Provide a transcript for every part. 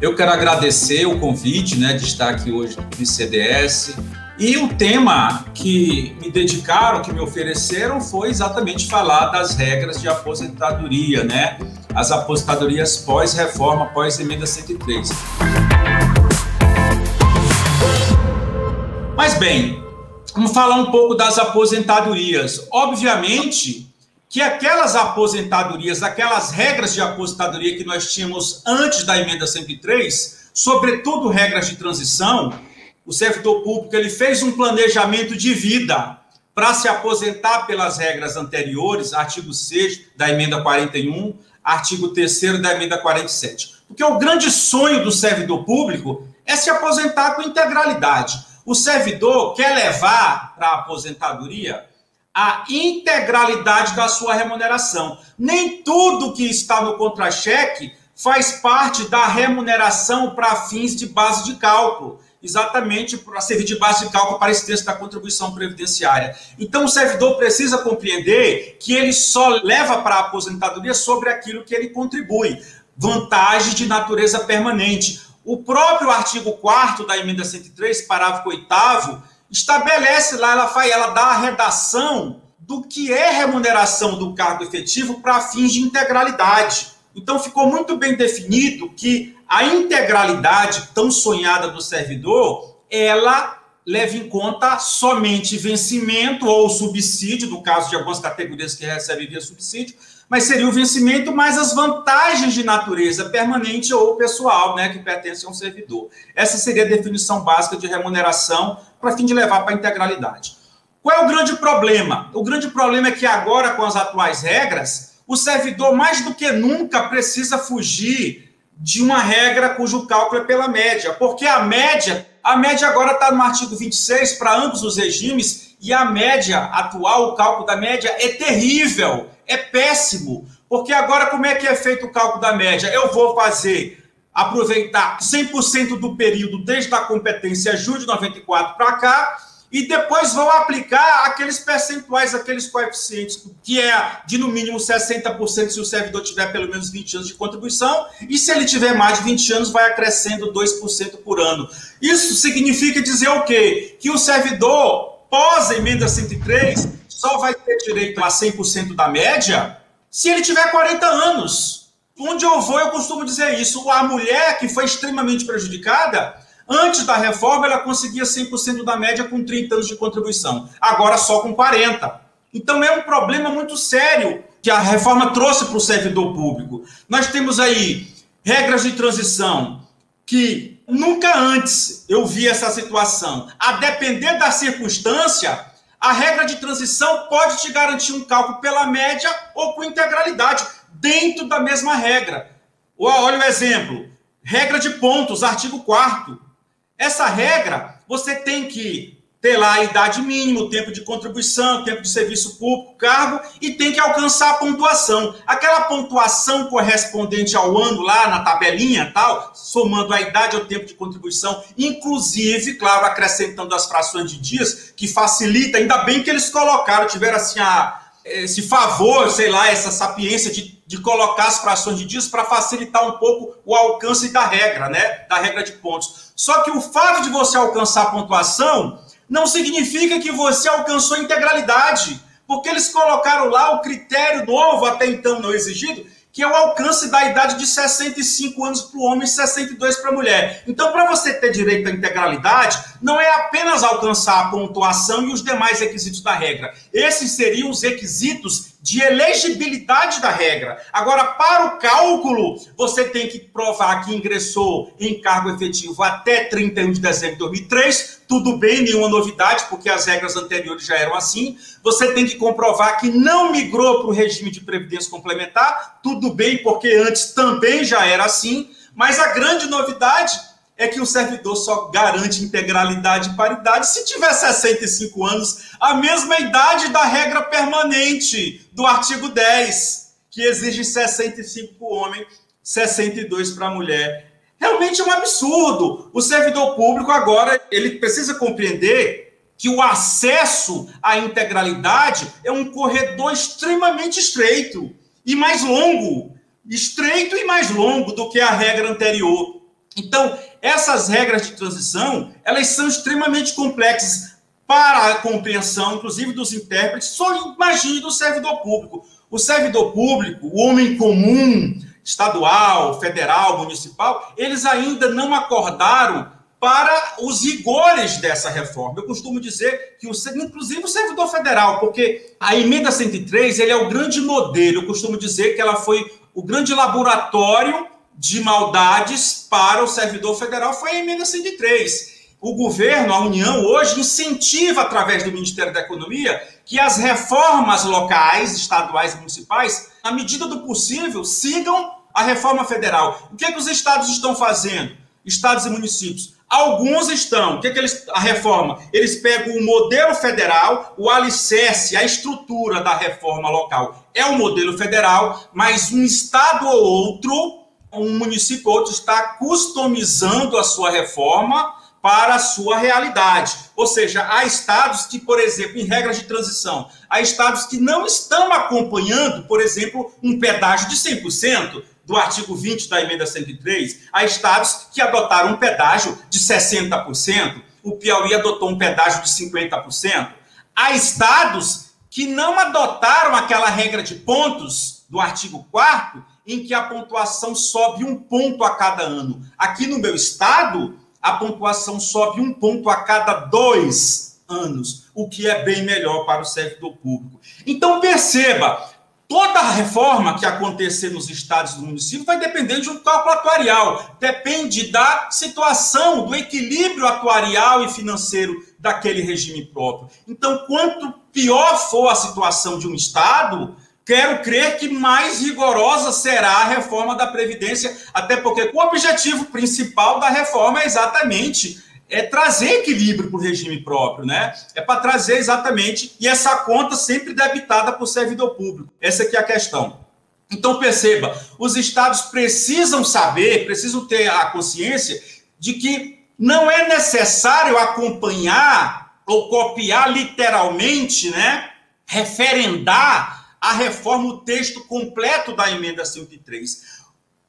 Eu quero agradecer o convite né, de estar aqui hoje no CDS. E o tema que me dedicaram, que me ofereceram, foi exatamente falar das regras de aposentadoria, né? As aposentadorias pós-reforma, pós-emenda 103. Mas bem, vamos falar um pouco das aposentadorias. Obviamente que aquelas aposentadorias, aquelas regras de aposentadoria que nós tínhamos antes da emenda 103, sobretudo regras de transição, o servidor público ele fez um planejamento de vida para se aposentar pelas regras anteriores, artigo 6 da emenda 41, artigo 3 da emenda 47. Porque o grande sonho do servidor público é se aposentar com integralidade. O servidor quer levar para a aposentadoria a integralidade da sua remuneração. Nem tudo que está no contra-cheque faz parte da remuneração para fins de base de cálculo, exatamente para servir de base de cálculo para esse texto da contribuição previdenciária. Então, o servidor precisa compreender que ele só leva para a aposentadoria sobre aquilo que ele contribui, vantagem de natureza permanente. O próprio artigo 4 da emenda 103, parágrafo 8 estabelece lá, ela, faz, ela dá a redação do que é remuneração do cargo efetivo para fins de integralidade. Então ficou muito bem definido que a integralidade tão sonhada do servidor, ela leva em conta somente vencimento ou subsídio, no caso de algumas categorias que recebem via subsídio, mas seria o vencimento mais as vantagens de natureza permanente ou pessoal, né, que pertence a um servidor. Essa seria a definição básica de remuneração para fim de levar para a integralidade. Qual é o grande problema? O grande problema é que agora, com as atuais regras, o servidor, mais do que nunca, precisa fugir de uma regra cujo cálculo é pela média, porque a média, a média agora está no artigo 26 para ambos os regimes, e a média atual, o cálculo da média, é terrível é péssimo. Porque agora, como é que é feito o cálculo da média? Eu vou fazer, aproveitar 100% do período desde a competência julho de 94 para cá, e depois vou aplicar aqueles percentuais, aqueles coeficientes, que é de no mínimo 60% se o servidor tiver pelo menos 20 anos de contribuição, e se ele tiver mais de 20 anos, vai acrescendo 2% por ano. Isso significa dizer o quê? Que o servidor, pós-emenda 103, só vai ter direito a 100% da média se ele tiver 40 anos. Onde eu vou, eu costumo dizer isso. A mulher que foi extremamente prejudicada, antes da reforma, ela conseguia 100% da média com 30 anos de contribuição. Agora só com 40. Então é um problema muito sério que a reforma trouxe para o servidor público. Nós temos aí regras de transição que nunca antes eu vi essa situação. A depender da circunstância, a regra de transição pode te garantir um cálculo pela média ou com integralidade, dentro da mesma regra. Olha o exemplo. Regra de pontos, artigo 4 Essa regra, você tem que ter lá a idade mínima, o tempo de contribuição, o tempo de serviço público, cargo, e tem que alcançar a pontuação. Aquela pontuação correspondente ao ano lá na tabelinha, tal, somando a idade ao tempo de contribuição, inclusive, claro, acrescentando as frações de dias, que facilita, ainda bem que eles colocaram, tiveram assim a, esse favor, sei lá, essa sapiência de, de colocar as frações de dias para facilitar um pouco o alcance da regra, né? Da regra de pontos. Só que o fato de você alcançar a pontuação não significa que você alcançou a integralidade, porque eles colocaram lá o critério novo, até então não exigido, que é o alcance da idade de 65 anos para o homem e 62 para a mulher. Então, para você ter direito à integralidade, não é apenas alcançar a pontuação e os demais requisitos da regra. Esses seriam os requisitos de elegibilidade da regra. Agora, para o cálculo, você tem que provar que ingressou em cargo efetivo até 31 de dezembro de 2003. Tudo bem, nenhuma novidade, porque as regras anteriores já eram assim. Você tem que comprovar que não migrou para o regime de previdência complementar. Tudo bem, porque antes também já era assim. Mas a grande novidade é que o servidor só garante integralidade e paridade se tiver 65 anos, a mesma idade da regra permanente do artigo 10, que exige 65 para o homem, 62 para a mulher. Realmente é um absurdo. O servidor público agora, ele precisa compreender que o acesso à integralidade é um corredor extremamente estreito e mais longo, estreito e mais longo do que a regra anterior. Então, essas regras de transição, elas são extremamente complexas para a compreensão, inclusive dos intérpretes, só imagine do servidor público. O servidor público, o homem comum, estadual, federal, municipal, eles ainda não acordaram para os rigores dessa reforma. Eu costumo dizer que, o, inclusive o servidor federal, porque a emenda 103 ele é o grande modelo. Eu costumo dizer que ela foi o grande laboratório de maldades para o servidor federal, foi a emenda 103. O governo, a União, hoje incentiva, através do Ministério da Economia, que as reformas locais, estaduais e municipais, na medida do possível, sigam a reforma federal. O que, é que os estados estão fazendo? Estados e municípios Alguns estão. O que, é que eles. A reforma? Eles pegam o modelo federal, o alicerce, a estrutura da reforma local é o modelo federal, mas um estado ou outro, um município ou outro, está customizando a sua reforma para a sua realidade. Ou seja, há estados que, por exemplo, em regras de transição, há estados que não estão acompanhando, por exemplo, um pedágio de 100% do artigo 20 da emenda 103, há estados que adotaram um pedágio de 60%, o Piauí adotou um pedágio de 50%. Há estados que não adotaram aquela regra de pontos do artigo 4 em que a pontuação sobe um ponto a cada ano. Aqui no meu estado, a pontuação sobe um ponto a cada dois anos, o que é bem melhor para o servidor público. Então perceba, Toda reforma que acontecer nos estados do município vai depender de um cálculo atuarial. Depende da situação, do equilíbrio atuarial e financeiro daquele regime próprio. Então, quanto pior for a situação de um estado, quero crer que mais rigorosa será a reforma da Previdência, até porque o objetivo principal da reforma é exatamente é trazer equilíbrio para o regime próprio, né? É para trazer exatamente, e essa conta sempre debitada por servidor público. Essa aqui é a questão. Então perceba, os estados precisam saber, precisam ter a consciência de que não é necessário acompanhar ou copiar literalmente, né? Referendar a reforma, o texto completo da emenda 103.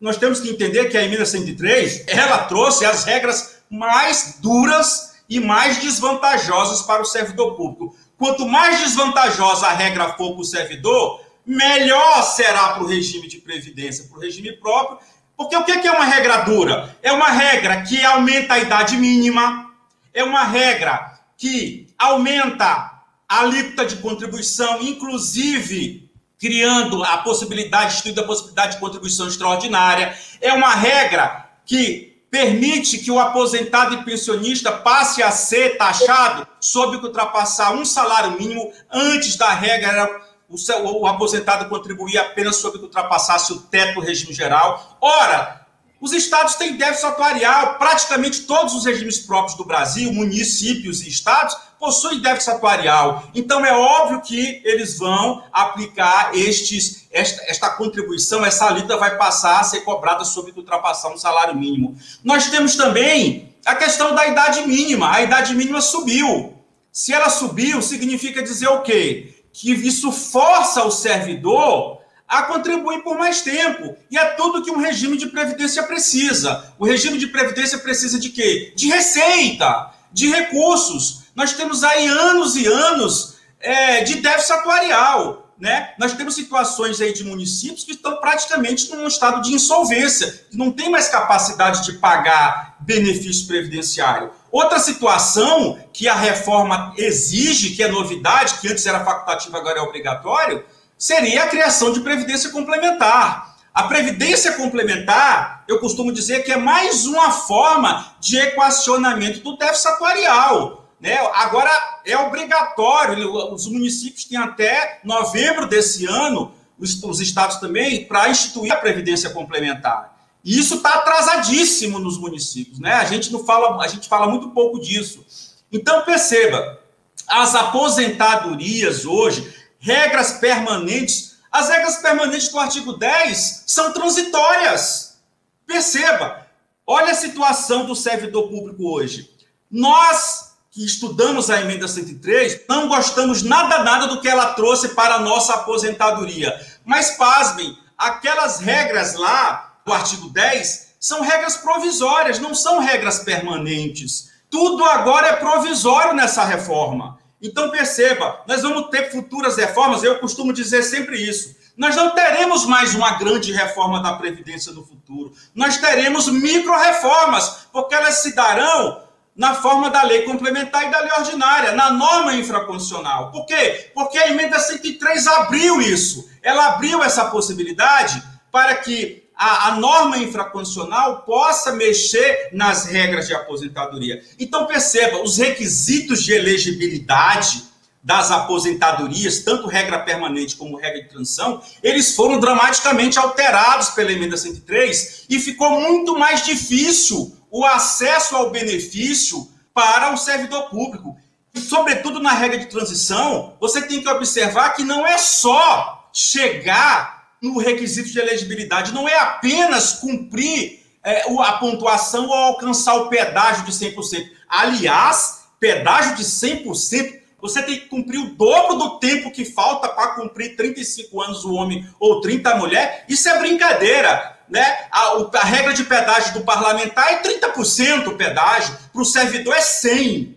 Nós temos que entender que a emenda 103, ela trouxe as regras mais duras e mais desvantajosas para o servidor público. Quanto mais desvantajosa a regra for para o servidor, melhor será para o regime de previdência, para o regime próprio. Porque o que é uma regra dura? É uma regra que aumenta a idade mínima, é uma regra que aumenta alíquota de contribuição, inclusive criando a possibilidade, instituindo a possibilidade de contribuição extraordinária. É uma regra que permite que o aposentado e pensionista passe a ser taxado sob que ultrapassar um salário mínimo antes da regra o, o aposentado contribuía apenas sob que ultrapassasse o teto do regime geral. Ora, os estados têm déficit atuarial, praticamente todos os regimes próprios do Brasil, municípios e estados, possuem déficit atuarial. Então é óbvio que eles vão aplicar estes, esta, esta contribuição, essa alíquota vai passar a ser cobrada sobre ultrapassar um salário mínimo. Nós temos também a questão da idade mínima. A idade mínima subiu. Se ela subiu, significa dizer o quê? Que isso força o servidor a contribuir por mais tempo. E é tudo que um regime de previdência precisa. O regime de previdência precisa de quê? De receita, de recursos. Nós temos aí anos e anos é, de déficit atuarial. Né? Nós temos situações aí de municípios que estão praticamente num estado de insolvência, que não tem mais capacidade de pagar benefício previdenciário. Outra situação que a reforma exige, que é novidade, que antes era facultativo, agora é obrigatório, seria a criação de previdência complementar. A previdência complementar, eu costumo dizer que é mais uma forma de equacionamento do déficit atuarial. Né? Agora é obrigatório, os municípios têm até novembro desse ano, os, os estados também, para instituir a previdência complementar. E isso está atrasadíssimo nos municípios, né? A gente não fala, a gente fala muito pouco disso. Então perceba, as aposentadorias hoje, regras permanentes, as regras permanentes do artigo 10 são transitórias. Perceba, olha a situação do servidor público hoje. Nós que estudamos a emenda 103, não gostamos nada, nada do que ela trouxe para a nossa aposentadoria. Mas, pasmem, aquelas regras lá do artigo 10 são regras provisórias, não são regras permanentes. Tudo agora é provisório nessa reforma. Então perceba, nós vamos ter futuras reformas, eu costumo dizer sempre isso. Nós não teremos mais uma grande reforma da Previdência no futuro. Nós teremos micro-reformas, porque elas se darão na forma da lei complementar e da lei ordinária, na norma infraconstitucional. Por quê? Porque a emenda 103 abriu isso. Ela abriu essa possibilidade para que a, a norma infraconstitucional possa mexer nas regras de aposentadoria. Então, perceba, os requisitos de elegibilidade das aposentadorias, tanto regra permanente como regra de transição, eles foram dramaticamente alterados pela emenda 103 e ficou muito mais difícil o acesso ao benefício para o servidor público. E, sobretudo na regra de transição, você tem que observar que não é só chegar no requisito de elegibilidade não é apenas cumprir é, a pontuação ou alcançar o pedágio de 100%. Aliás, pedágio de 100%, você tem que cumprir o dobro do tempo que falta para cumprir 35 anos o homem ou 30 a mulher. Isso é brincadeira. Né? A, a regra de pedágio do parlamentar é 30% o pedágio, para o servidor é 100%.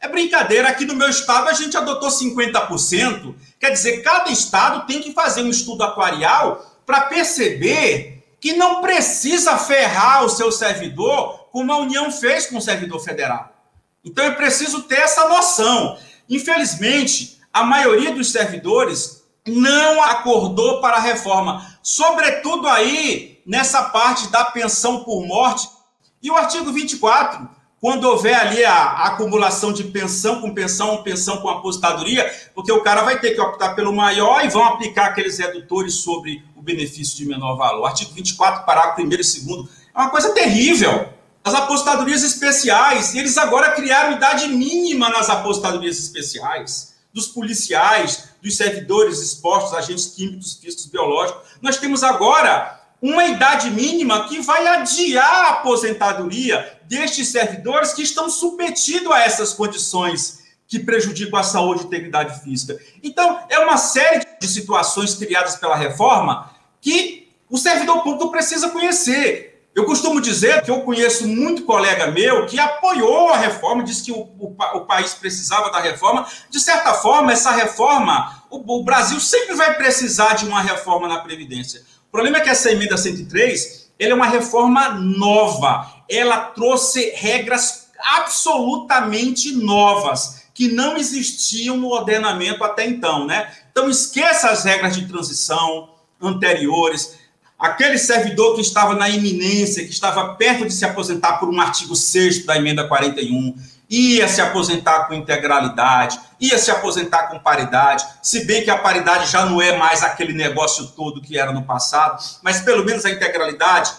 É brincadeira. Aqui no meu estado a gente adotou 50%. Quer dizer, cada estado tem que fazer um estudo aquarial para perceber que não precisa ferrar o seu servidor como a União fez com o servidor federal. Então é preciso ter essa noção. Infelizmente, a maioria dos servidores não acordou para a reforma, sobretudo aí nessa parte da pensão por morte. E o artigo 24 quando houver ali a, a, acumulação de pensão com pensão, pensão com aposentadoria, porque o cara vai ter que optar pelo maior e vão aplicar aqueles redutores sobre o benefício de menor valor. Artigo 24, parágrafo 1 e 2 é uma coisa terrível. As aposentadorias especiais, eles agora criaram idade mínima nas aposentadorias especiais, dos policiais, dos servidores expostos, agentes químicos, físicos, biológicos. Nós temos agora uma idade mínima que vai adiar a aposentadoria destes servidores que estão submetidos a essas condições que prejudicam a saúde e integridade física. Então, é uma série de situações criadas pela reforma que o servidor público precisa conhecer. Eu costumo dizer que eu conheço muito colega meu que apoiou a reforma, disse que o, o, o país precisava da reforma. De certa forma, essa reforma, o, o Brasil sempre vai precisar de uma reforma na Previdência. O problema é que essa emenda 103 ela é uma reforma nova. Ela trouxe regras absolutamente novas que não existiam no ordenamento até então, né? Então esqueça as regras de transição anteriores. Aquele servidor que estava na iminência, que estava perto de se aposentar por um artigo 6 da emenda 41, ia se aposentar com integralidade, ia se aposentar com paridade, se bem que a paridade já não é mais aquele negócio todo que era no passado, mas pelo menos a integralidade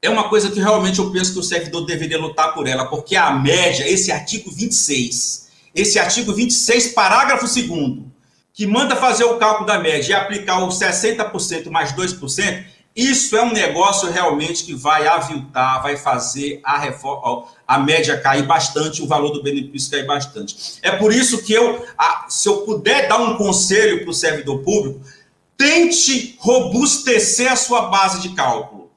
é uma coisa que realmente eu penso que o servidor deveria lutar por ela, porque a média, esse artigo 26, esse artigo 26, parágrafo 2 que manda fazer o cálculo da média e aplicar os 60% mais 2%, isso é um negócio realmente que vai aviltar, vai fazer a reforma, a média cair bastante, o valor do benefício cair bastante. É por isso que eu, se eu puder dar um conselho para o servidor público, tente robustecer a sua base de cálculo.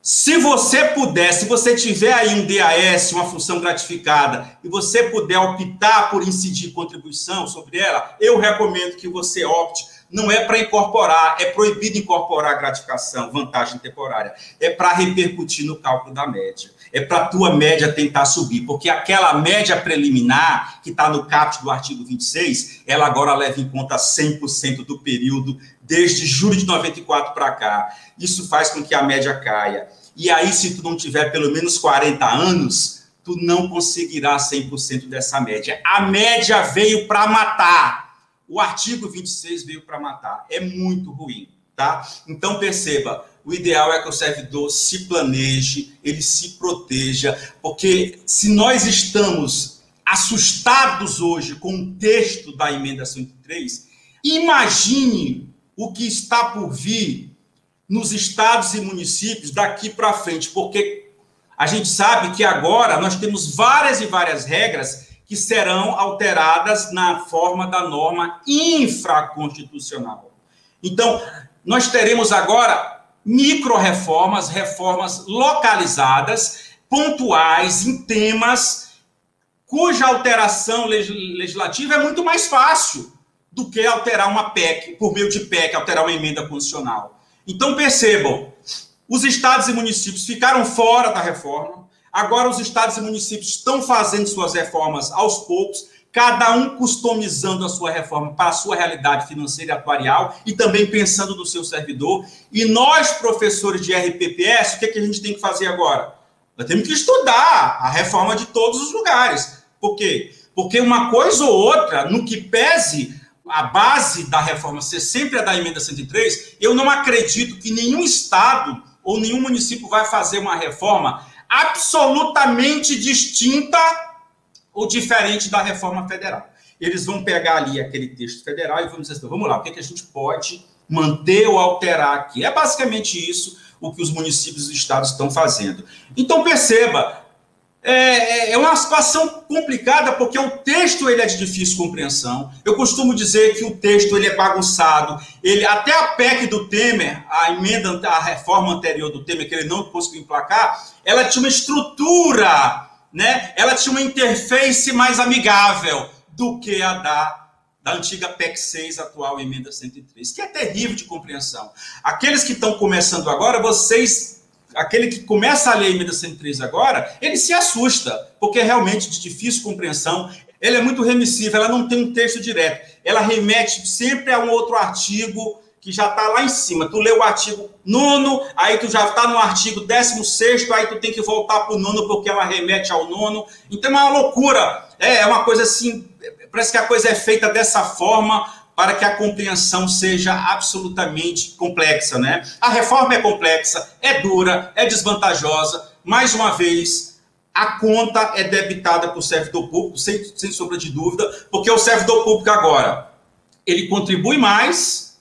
Se você puder, se você tiver aí um DAS, uma função gratificada, e você puder optar por incidir contribuição sobre ela, eu recomendo que você opte não é para incorporar, é proibido incorporar gratificação, vantagem temporária. É para repercutir no cálculo da média. É para a tua média tentar subir, porque aquela média preliminar, que está no caput do artigo 26, ela agora leva em conta 100% do período, desde julho de 94 para cá. Isso faz com que a média caia. E aí, se tu não tiver pelo menos 40 anos, tu não conseguirá 100% dessa média. A média veio para matar o artigo 26 veio para matar. É muito ruim, tá? Então perceba, o ideal é que o servidor se planeje, ele se proteja, porque se nós estamos assustados hoje com o texto da emenda 103, imagine o que está por vir nos estados e municípios daqui para frente, porque a gente sabe que agora nós temos várias e várias regras que serão alteradas na forma da norma infraconstitucional. Então, nós teremos agora micro-reformas, reformas localizadas, pontuais, em temas cuja alteração legislativa é muito mais fácil do que alterar uma PEC, por meio de PEC, alterar uma emenda constitucional. Então percebam, os estados e municípios ficaram fora da reforma, agora os estados e municípios estão fazendo suas reformas aos poucos, cada um customizando a sua reforma para a sua realidade financeira e atuarial e também pensando no seu servidor. E nós, professores de RPPS, o que, é que a gente tem que fazer agora? Nós temos que estudar a reforma de todos os lugares. Por quê? Porque uma coisa ou outra, no que pese a base da reforma ser sempre a da emenda 103, eu não acredito que nenhum estado ou nenhum município vai fazer uma reforma absolutamente distinta ou diferente da reforma federal. Eles vão pegar ali aquele texto federal e vão dizer assim, vamos lá, o que, é que a gente pode manter ou alterar aqui? É basicamente isso o que os municípios e estados estão fazendo. Então perceba, é, é, é uma situação complicada porque o texto ele é de difícil compreensão. Eu costumo dizer que o texto ele é bagunçado. Ele até a PEC do Temer, a emenda, a reforma anterior do Temer que ele não conseguiu emplacar, ela tinha uma estrutura, né? Ela tinha uma interface mais amigável do que a da da antiga PEC 6, atual emenda 103, que é terrível de compreensão. Aqueles que estão começando agora, vocês aquele que começa a ler a emenda 103 agora, ele se assusta, porque é realmente de difícil compreensão. Ela é muito remissiva, ela não tem um texto direto. Ela remete sempre a um outro artigo que já está lá em cima. Tu lê o artigo nono, aí tu já está no artigo 16, aí tu tem que voltar para o nono porque ela remete ao nono. Então é uma loucura. É, é uma coisa assim, parece que a coisa é feita dessa forma para que a compreensão seja absolutamente complexa, né? A reforma é complexa, é dura, é desvantajosa. Mais uma vez, a conta é debitada para o servidor público, sem, sem sombra de dúvida, porque o servidor público agora, ele contribui mais,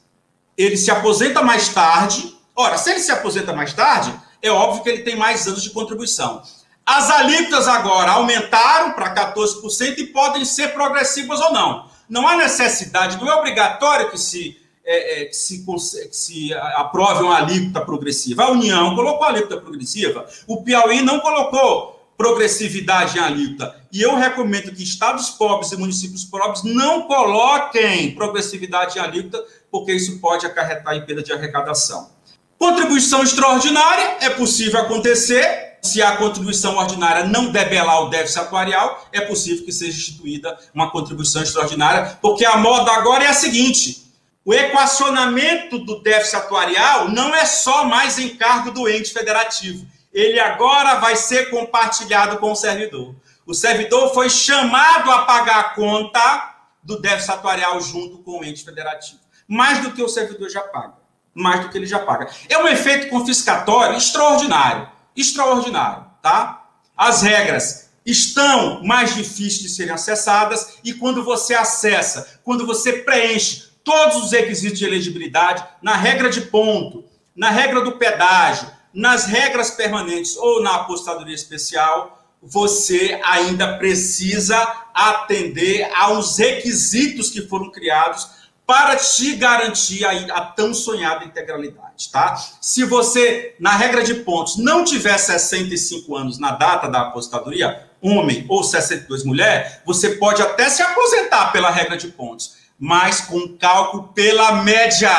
ele se aposenta mais tarde. Ora, se ele se aposenta mais tarde, é óbvio que ele tem mais anos de contribuição. As alíquotas agora aumentaram para 14% e podem ser progressivas ou não. Não há necessidade, não é obrigatório que se, é, é, que se, que se aprove uma alíquota progressiva. A União colocou a alíquota progressiva, o Piauí não colocou progressividade em alíquota. E eu recomendo que estados pobres e municípios pobres não coloquem progressividade em alíquota, porque isso pode acarretar em perda de arrecadação. Contribuição extraordinária é possível acontecer, se a contribuição ordinária não debelar o déficit atuarial, é possível que seja instituída uma contribuição extraordinária, porque a moda agora é a seguinte: o equacionamento do déficit atuarial não é só mais encargo do ente federativo. Ele agora vai ser compartilhado com o servidor. O servidor foi chamado a pagar a conta do déficit atuarial junto com o ente federativo. Mais do que o servidor já paga. Mais do que ele já paga. É um efeito confiscatório extraordinário extraordinário, tá? As regras estão mais difíceis de serem acessadas e quando você acessa, quando você preenche todos os requisitos de elegibilidade na regra de ponto, na regra do pedágio, nas regras permanentes ou na apostadoria especial, você ainda precisa atender aos requisitos que foram criados para te garantir a, a, tão sonhada integralidade, tá? Se você, na regra de pontos, não tiver 65 anos na data da aposentadoria, homem ou 62 mulher, você pode até se aposentar pela regra de pontos, mas com cálculo pela média.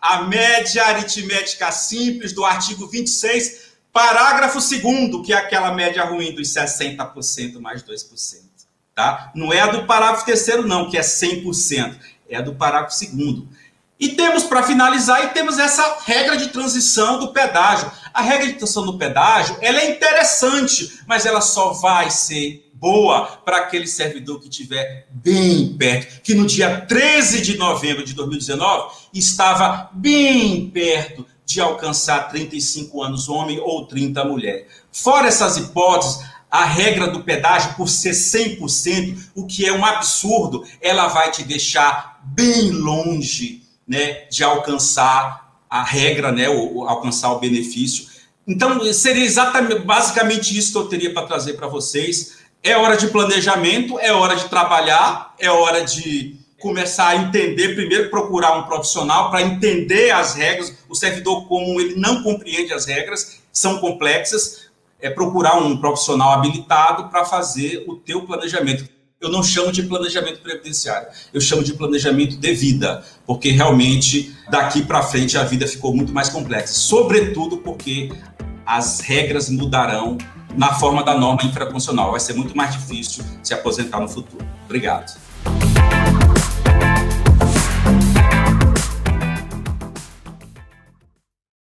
A média aritmética simples do artigo 26, parágrafo 2 que é aquela média ruim dos 60% mais 2%, tá? Não é a do parágrafo terceiro não, que é 100% é a do parágrafo segundo. E temos, para finalizar, e temos essa regra de transição do pedágio. A regra de transição do pedágio, ela é interessante, mas ela só vai ser boa para aquele servidor que estiver bem perto, que no dia 13 de novembro de 2019 estava bem perto de alcançar 35 anos homem ou 30 mulher. Fora essas hipóteses, a regra do pedágio por ser 100%, o que é um absurdo, ela vai te deixar bem longe né, de alcançar a regra, né, ou, alcançar o benefício. Então, seria exatamente, basicamente isso que eu teria para trazer para vocês. É hora de planejamento, é hora de trabalhar, é hora de começar a entender, primeiro procurar um profissional para entender as regras. O servidor comum ele não compreende as regras, são complexas. É procurar um profissional habilitado para fazer o teu planejamento. Eu não chamo de planejamento previdenciário, eu chamo de planejamento de vida, porque realmente daqui para frente a vida ficou muito mais complexa, sobretudo porque as regras mudarão na forma da norma infraconstitucional. Vai ser muito mais difícil se aposentar no futuro. Obrigado.